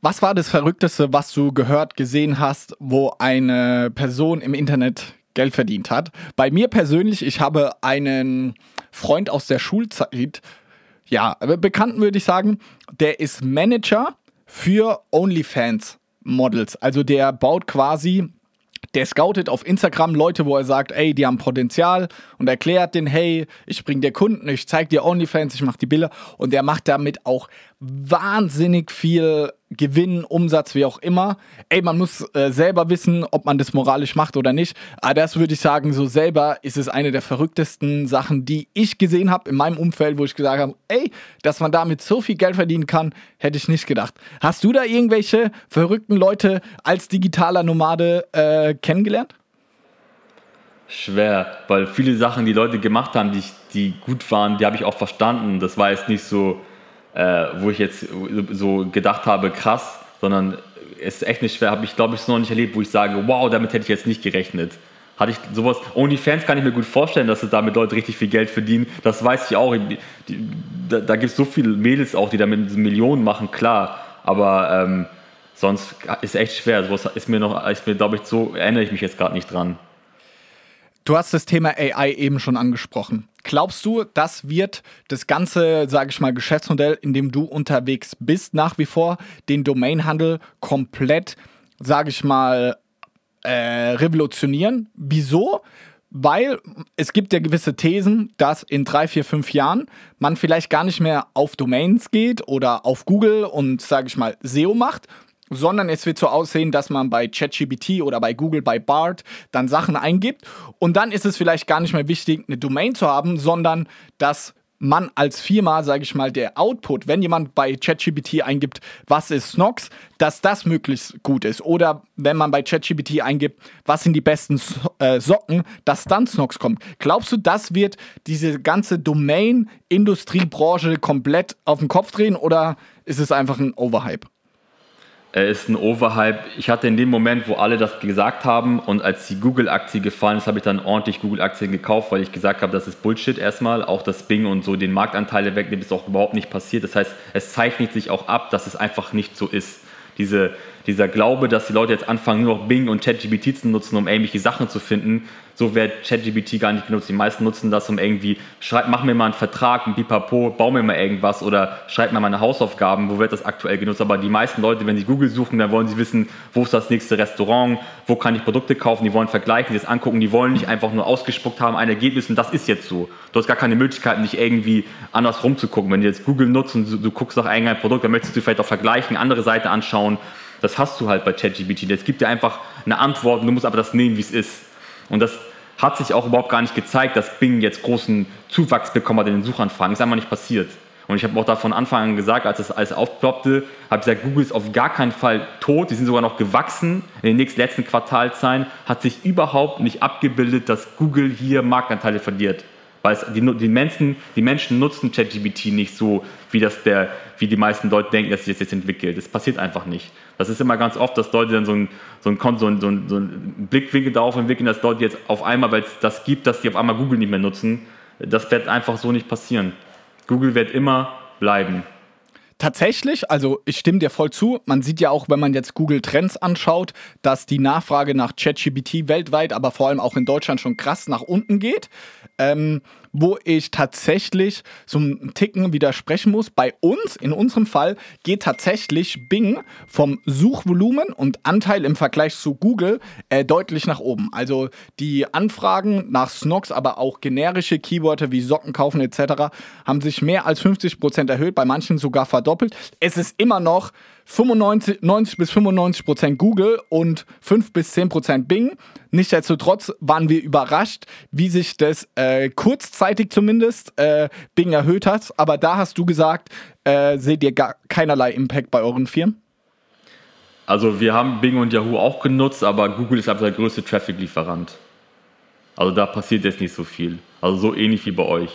Was war das Verrückteste, was du gehört, gesehen hast, wo eine Person im Internet Geld verdient hat? Bei mir persönlich, ich habe einen Freund aus der Schulzeit, ja, Bekannten würde ich sagen, der ist Manager für OnlyFans Models. Also der baut quasi der scoutet auf Instagram Leute, wo er sagt, ey, die haben Potenzial und erklärt den, hey, ich bring dir Kunden, ich zeig dir OnlyFans, ich mach die Bilder und der macht damit auch wahnsinnig viel Gewinn, Umsatz, wie auch immer. Ey, man muss äh, selber wissen, ob man das moralisch macht oder nicht. Aber das würde ich sagen, so selber ist es eine der verrücktesten Sachen, die ich gesehen habe in meinem Umfeld, wo ich gesagt habe, ey, dass man damit so viel Geld verdienen kann, hätte ich nicht gedacht. Hast du da irgendwelche verrückten Leute als digitaler Nomade äh, kennengelernt? Schwer, weil viele Sachen, die Leute gemacht haben, die, die gut waren, die habe ich auch verstanden. Das war jetzt nicht so äh, wo ich jetzt so gedacht habe, krass, sondern es ist echt nicht schwer, habe ich glaube ich noch nicht erlebt, wo ich sage, wow, damit hätte ich jetzt nicht gerechnet. Hatte ich sowas, OnlyFans kann ich mir gut vorstellen, dass damit Leute richtig viel Geld verdienen. Das weiß ich auch. Da, da gibt es so viele Mädels auch, die damit Millionen machen, klar. Aber ähm, sonst ist es echt schwer. Sowas ist mir noch, ist mir, glaube ich, so erinnere ich mich jetzt gerade nicht dran. Du hast das Thema AI eben schon angesprochen. Glaubst du, das wird das ganze, sage ich mal, Geschäftsmodell, in dem du unterwegs bist, nach wie vor den Domainhandel komplett, sage ich mal, äh, revolutionieren? Wieso? Weil es gibt ja gewisse Thesen, dass in drei, vier, fünf Jahren man vielleicht gar nicht mehr auf Domains geht oder auf Google und, sage ich mal, SEO macht, sondern es wird so aussehen, dass man bei ChatGPT oder bei Google, bei BART dann Sachen eingibt und dann ist es vielleicht gar nicht mehr wichtig, eine Domain zu haben, sondern dass man als Firma, sage ich mal, der Output, wenn jemand bei ChatGPT eingibt, was ist Snox, dass das möglichst gut ist. Oder wenn man bei ChatGPT eingibt, was sind die besten äh, Socken, dass dann Snox kommt. Glaubst du, das wird diese ganze Domain-Industriebranche komplett auf den Kopf drehen oder ist es einfach ein Overhype? Er ist ein Overhype. Ich hatte in dem Moment, wo alle das gesagt haben und als die Google-Aktie gefallen ist, habe ich dann ordentlich Google-Aktien gekauft, weil ich gesagt habe, das ist Bullshit erstmal. Auch das Bing und so den Marktanteile wegnimmt, ist auch überhaupt nicht passiert. Das heißt, es zeichnet sich auch ab, dass es einfach nicht so ist. Diese, dieser Glaube, dass die Leute jetzt anfangen, nur noch Bing und ChatGPT zu nutzen, um irgendwelche Sachen zu finden, so wird ChatGPT gar nicht genutzt. Die meisten nutzen das, um irgendwie, schreib, mach mir mal einen Vertrag, ein Pipapo, bau mir mal irgendwas oder schreib mir meine Hausaufgaben, wo wird das aktuell genutzt. Aber die meisten Leute, wenn sie Google suchen, dann wollen sie wissen, wo ist das nächste Restaurant, wo kann ich Produkte kaufen, die wollen vergleichen, die das angucken, die wollen nicht einfach nur ausgespuckt haben, ein Ergebnis und das ist jetzt so. Du hast gar keine Möglichkeit, nicht irgendwie anders rumzugucken. Wenn du jetzt Google nutzt und du, du guckst nach irgendeinem Produkt, dann möchtest du vielleicht auch vergleichen, andere Seite anschauen. Das hast du halt bei ChatGPT. Es gibt dir einfach eine Antwort und du musst aber das nehmen, wie es ist. Und das hat sich auch überhaupt gar nicht gezeigt, dass Bing jetzt großen Zuwachs bekommen hat in den Suchanfragen. Ist einfach nicht passiert. Und ich habe auch da von Anfang an gesagt, als das alles aufploppte, habe ich gesagt, Google ist auf gar keinen Fall tot. Die sind sogar noch gewachsen in den nächsten letzten Quartalzahlen. Hat sich überhaupt nicht abgebildet, dass Google hier Marktanteile verliert. Weil es, die, die, Menschen, die Menschen nutzen ChatGPT nicht so, wie, das der, wie die meisten Leute denken, dass sich das jetzt entwickelt. Das passiert einfach nicht. Das ist immer ganz oft, dass Leute dann so einen so ein, so ein, so ein, so ein Blickwinkel darauf entwickeln, dass Leute jetzt auf einmal, weil es das gibt, dass die auf einmal Google nicht mehr nutzen. Das wird einfach so nicht passieren. Google wird immer bleiben. Tatsächlich, also ich stimme dir voll zu. Man sieht ja auch, wenn man jetzt Google Trends anschaut, dass die Nachfrage nach ChatGPT weltweit, aber vor allem auch in Deutschland schon krass nach unten geht. Ähm, wo ich tatsächlich so einen Ticken widersprechen muss. Bei uns, in unserem Fall, geht tatsächlich Bing vom Suchvolumen und Anteil im Vergleich zu Google äh, deutlich nach oben. Also die Anfragen nach Snox, aber auch generische Keywörter wie Socken kaufen etc. haben sich mehr als 50 Prozent erhöht, bei manchen sogar verdoppelt. Es ist immer noch 95, 90 bis 95 Prozent Google und 5 bis 10 Prozent Bing. Nichtsdestotrotz waren wir überrascht, wie sich das äh, kurzzeitig zumindest äh, Bing erhöht hat. Aber da hast du gesagt, äh, seht ihr gar keinerlei Impact bei euren Firmen? Also wir haben Bing und Yahoo auch genutzt, aber Google ist einfach der größte Traffic-Lieferant. Also da passiert jetzt nicht so viel. Also so ähnlich wie bei euch.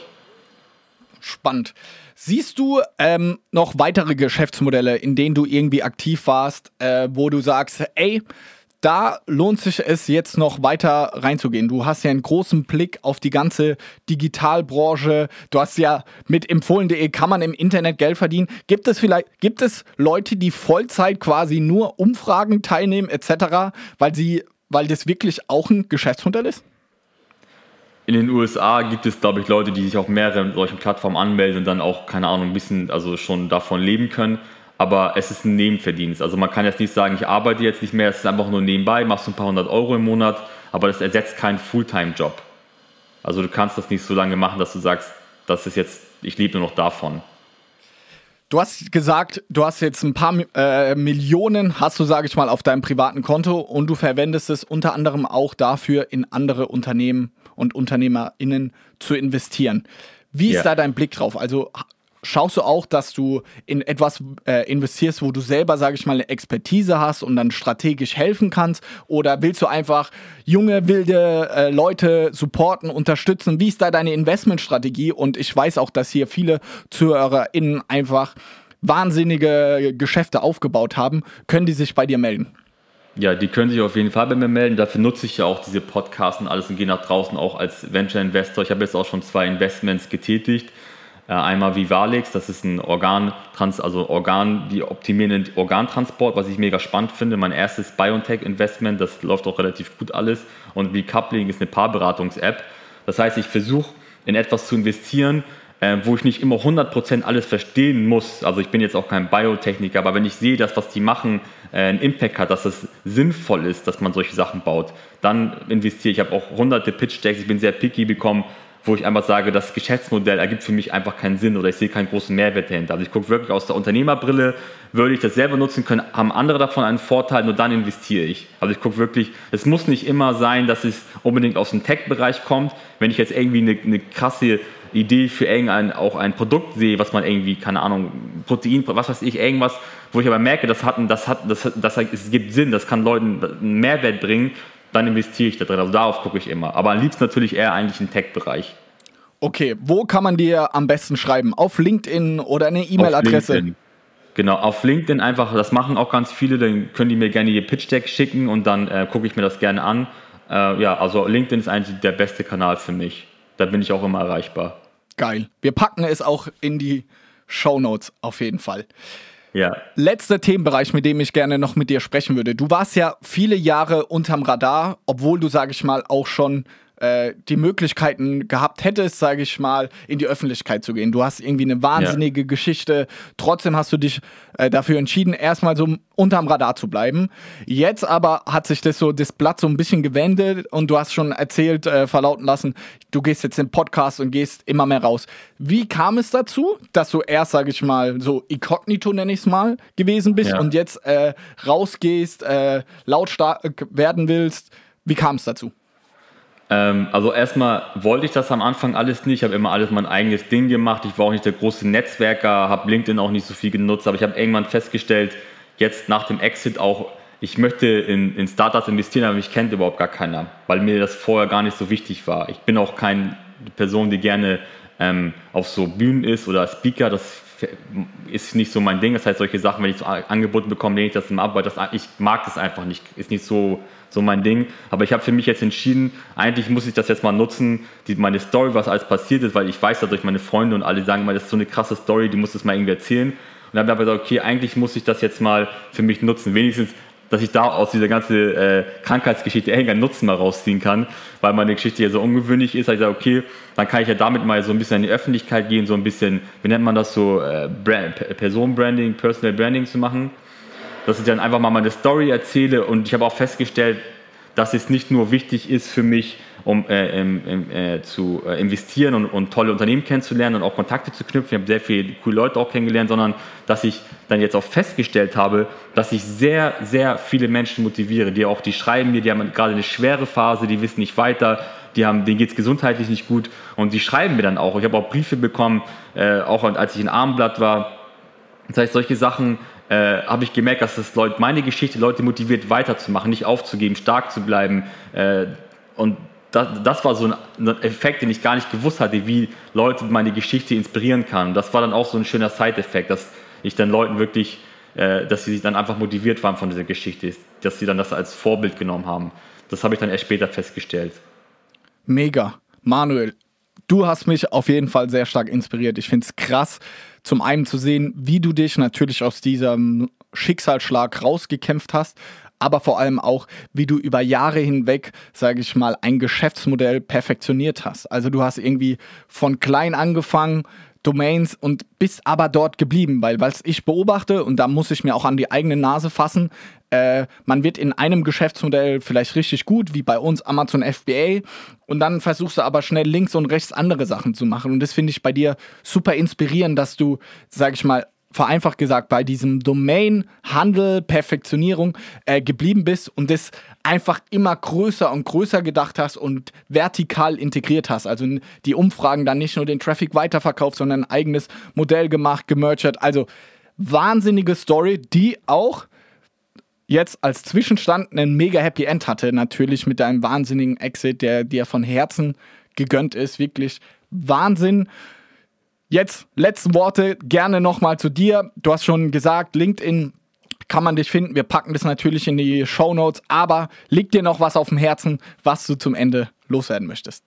Spannend. Siehst du ähm, noch weitere Geschäftsmodelle, in denen du irgendwie aktiv warst, äh, wo du sagst, ey, da lohnt sich es jetzt noch weiter reinzugehen. Du hast ja einen großen Blick auf die ganze Digitalbranche. Du hast ja mit empfohlen.de kann man im Internet Geld verdienen. Gibt es vielleicht, gibt es Leute, die Vollzeit quasi nur Umfragen teilnehmen etc., weil sie, weil das wirklich auch ein Geschäftsmodell ist? in den USA gibt es, glaube ich, Leute, die sich auf mehreren solchen Plattformen anmelden und dann auch, keine Ahnung, ein bisschen, also schon davon leben können. Aber es ist ein Nebenverdienst. Also man kann jetzt nicht sagen, ich arbeite jetzt nicht mehr, es ist einfach nur nebenbei, machst du ein paar hundert Euro im Monat, aber das ersetzt keinen Fulltime-Job. Also du kannst das nicht so lange machen, dass du sagst, das ist jetzt, ich lebe nur noch davon. Du hast gesagt, du hast jetzt ein paar äh, Millionen, hast du, sage ich mal, auf deinem privaten Konto und du verwendest es unter anderem auch dafür, in andere Unternehmen und UnternehmerInnen zu investieren. Wie ist da dein Blick drauf? Also schaust du auch, dass du in etwas äh, investierst, wo du selber, sage ich mal, eine Expertise hast und dann strategisch helfen kannst? Oder willst du einfach junge, wilde äh, Leute supporten, unterstützen? Wie ist da deine Investmentstrategie? Und ich weiß auch, dass hier viele ZuhörerInnen einfach wahnsinnige Geschäfte aufgebaut haben. Können die sich bei dir melden? Ja, die können sich auf jeden Fall bei mir melden. Dafür nutze ich ja auch diese Podcasts und alles und gehe nach draußen auch als Venture Investor. Ich habe jetzt auch schon zwei Investments getätigt. Äh, einmal Vivalix, das ist ein Organ, also Organ, die optimieren den Organtransport, was ich mega spannend finde. Mein erstes Biotech-Investment, das läuft auch relativ gut alles. Und Recoupling ist eine Paarberatungs-App. Das heißt, ich versuche in etwas zu investieren, äh, wo ich nicht immer 100% alles verstehen muss. Also ich bin jetzt auch kein Biotechniker, aber wenn ich sehe, dass was die machen äh, einen Impact hat, dass es sinnvoll ist, dass man solche Sachen baut, dann investiere ich. Ich habe auch hunderte Pitch-Decks, ich bin sehr picky bekommen, wo ich einfach sage, das Geschäftsmodell ergibt für mich einfach keinen Sinn oder ich sehe keinen großen Mehrwert dahinter. Also ich gucke wirklich aus der Unternehmerbrille, würde ich das selber nutzen können, haben andere davon einen Vorteil, nur dann investiere ich. Also ich gucke wirklich, es muss nicht immer sein, dass es unbedingt aus dem Tech-Bereich kommt. Wenn ich jetzt irgendwie eine, eine krasse Idee für irgendein auch ein Produkt sehe, was man irgendwie, keine Ahnung, Protein, was weiß ich, irgendwas, wo ich aber merke, das hat, das hat, das, das, es gibt Sinn, das kann Leuten einen Mehrwert bringen, dann investiere ich da drin. Also darauf gucke ich immer. Aber am liebsten natürlich eher eigentlich im Tech-Bereich. Okay, wo kann man dir am besten schreiben? Auf LinkedIn oder eine E-Mail-Adresse? Genau, auf LinkedIn einfach, das machen auch ganz viele, dann können die mir gerne ihr Pitch-Deck schicken und dann äh, gucke ich mir das gerne an. Äh, ja, also LinkedIn ist eigentlich der beste Kanal für mich. Da bin ich auch immer erreichbar. Geil. Wir packen es auch in die Show Notes auf jeden Fall. Ja. Letzter Themenbereich, mit dem ich gerne noch mit dir sprechen würde. Du warst ja viele Jahre unterm Radar, obwohl du, sage ich mal, auch schon äh, die Möglichkeiten gehabt hättest, sage ich mal, in die Öffentlichkeit zu gehen. Du hast irgendwie eine wahnsinnige ja. Geschichte. Trotzdem hast du dich äh, dafür entschieden, erstmal so unterm Radar zu bleiben. Jetzt aber hat sich das so das Blatt so ein bisschen gewendet und du hast schon erzählt, äh, verlauten lassen, du gehst jetzt in den Podcast und gehst immer mehr raus. Wie kam es dazu, dass du erst, sage ich mal, so inkognito nenne ich es mal, gewesen bist ja. und jetzt äh, rausgehst, äh, lautstark werden willst? Wie kam es dazu? Ähm, also erstmal wollte ich das am Anfang alles nicht. Ich habe immer alles mein eigenes Ding gemacht. Ich war auch nicht der große Netzwerker, habe LinkedIn auch nicht so viel genutzt. Aber ich habe irgendwann festgestellt, jetzt nach dem Exit auch, ich möchte in, in Startups investieren, aber mich kennt überhaupt gar keiner, weil mir das vorher gar nicht so wichtig war. Ich bin auch keine Person, die gerne ähm, auf so Bühnen ist oder Speaker. Das ist nicht so mein Ding. Das heißt, solche Sachen, wenn ich so Angebote bekomme, lehne ich das immer ab, weil das, ich mag das einfach nicht. Ist nicht so so mein Ding. Aber ich habe für mich jetzt entschieden, eigentlich muss ich das jetzt mal nutzen, die, meine Story, was alles passiert ist, weil ich weiß dadurch meine Freunde und alle sagen mal, das ist so eine krasse Story, die muss das mal irgendwie erzählen. Und dann habe ich gesagt, okay, eigentlich muss ich das jetzt mal für mich nutzen. Wenigstens, dass ich da aus dieser ganzen äh, Krankheitsgeschichte irgendeinen Nutzen mal rausziehen kann, weil meine Geschichte ja so ungewöhnlich ist. Da ich sage, okay, dann kann ich ja damit mal so ein bisschen in die Öffentlichkeit gehen, so ein bisschen, wie nennt man das so, äh, Personenbranding, Personal Branding zu machen dass ich dann einfach mal meine Story erzähle und ich habe auch festgestellt, dass es nicht nur wichtig ist für mich, um äh, äh, zu äh, investieren und, und, tolle Unternehmen kennenzulernen und auch Kontakte zu knüpfen. Ich habe sehr viele coole Leute auch kennengelernt, sondern dass ich dann jetzt auch festgestellt habe, dass ich sehr, sehr viele Menschen motiviere, die auch, die schreiben mir, die haben gerade eine schwere Phase, die wissen nicht weiter, die haben, denen geht es gesundheitlich nicht gut und die schreiben mir dann auch. Ich habe auch Briefe bekommen, äh, auch als ich in Armblatt war. Das heißt, solche Sachen äh, habe ich gemerkt, dass das Leute, meine Geschichte Leute motiviert, weiterzumachen, nicht aufzugeben, stark zu bleiben. Äh, und das, das, war so ein, Effekt, den ich gar nicht gewusst hatte, wie Leute meine Geschichte inspirieren kann. Das war dann auch so ein schöner Side-Effekt, dass ich dann Leuten wirklich, äh, dass sie sich dann einfach motiviert waren von dieser Geschichte, dass sie dann das als Vorbild genommen haben. Das habe ich dann erst später festgestellt. Mega. Manuel, du hast mich auf jeden Fall sehr stark inspiriert. Ich finde es krass, zum einen zu sehen, wie du dich natürlich aus diesem Schicksalsschlag rausgekämpft hast, aber vor allem auch, wie du über Jahre hinweg, sage ich mal, ein Geschäftsmodell perfektioniert hast. Also du hast irgendwie von klein angefangen, Domains und bist aber dort geblieben, weil was ich beobachte, und da muss ich mir auch an die eigene Nase fassen, äh, man wird in einem Geschäftsmodell vielleicht richtig gut, wie bei uns Amazon FBA, und dann versuchst du aber schnell links und rechts andere Sachen zu machen. Und das finde ich bei dir super inspirierend, dass du, sag ich mal, vereinfacht gesagt, bei diesem Domain, Handel, Perfektionierung äh, geblieben bist und das einfach immer größer und größer gedacht hast und vertikal integriert hast. Also die Umfragen dann nicht nur den Traffic weiterverkauft, sondern ein eigenes Modell gemacht, gemergert. Also wahnsinnige Story, die auch jetzt als Zwischenstand einen mega Happy End hatte. Natürlich mit deinem wahnsinnigen Exit, der dir von Herzen gegönnt ist. Wirklich Wahnsinn. Jetzt letzten Worte gerne nochmal zu dir. Du hast schon gesagt, LinkedIn kann man dich finden. Wir packen das natürlich in die Show Notes. Aber liegt dir noch was auf dem Herzen, was du zum Ende loswerden möchtest?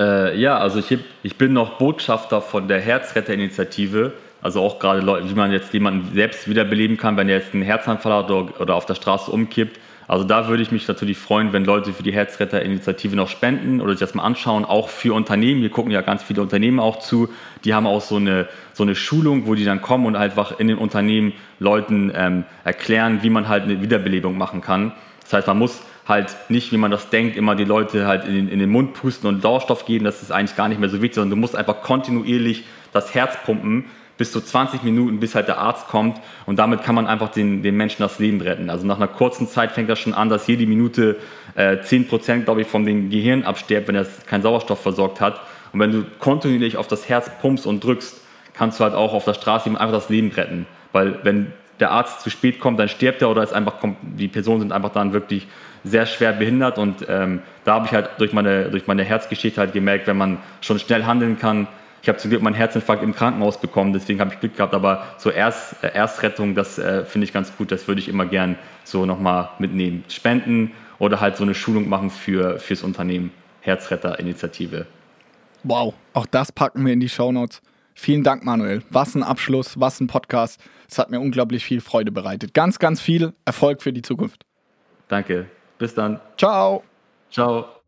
Äh, ja, also ich, ich, bin noch Botschafter von der Herzretterinitiative. Also auch gerade Leute, wie man jetzt jemanden selbst wiederbeleben kann, wenn er jetzt einen Herzanfall hat oder auf der Straße umkippt. Also da würde ich mich natürlich freuen, wenn Leute für die Herzretterinitiative noch spenden oder sich das mal anschauen, auch für Unternehmen. Hier gucken ja ganz viele Unternehmen auch zu. Die haben auch so eine, so eine Schulung, wo die dann kommen und einfach in den Unternehmen Leuten ähm, erklären, wie man halt eine Wiederbelebung machen kann. Das heißt, man muss halt nicht, wie man das denkt, immer die Leute halt in den, in den Mund pusten und Sauerstoff geben. Das ist eigentlich gar nicht mehr so wichtig, sondern du musst einfach kontinuierlich das Herz pumpen, bis zu 20 Minuten, bis halt der Arzt kommt. Und damit kann man einfach den, den Menschen das Leben retten. Also nach einer kurzen Zeit fängt das schon an, dass jede Minute äh, 10%, glaube ich, vom Gehirn absterbt, wenn er keinen Sauerstoff versorgt hat. Und wenn du kontinuierlich auf das Herz pumpst und drückst, kannst du halt auch auf der Straße einfach das Leben retten. Weil wenn der Arzt zu spät kommt, dann stirbt er oder ist einfach, die Personen sind einfach dann wirklich sehr schwer behindert. Und ähm, da habe ich halt durch meine, durch meine Herzgeschichte halt gemerkt, wenn man schon schnell handeln kann, ich habe zum Glück meinen Herzinfarkt im Krankenhaus bekommen, deswegen habe ich Glück gehabt. Aber so Erst, äh, Erstrettung, das äh, finde ich ganz gut. Das würde ich immer gern so nochmal mitnehmen. Spenden oder halt so eine Schulung machen für, fürs Unternehmen. Herzretterinitiative. Wow, auch das packen wir in die Shownotes. Vielen Dank, Manuel. Was ein Abschluss, was ein Podcast. Es hat mir unglaublich viel Freude bereitet. Ganz, ganz viel Erfolg für die Zukunft. Danke. Bis dann. Ciao. Ciao.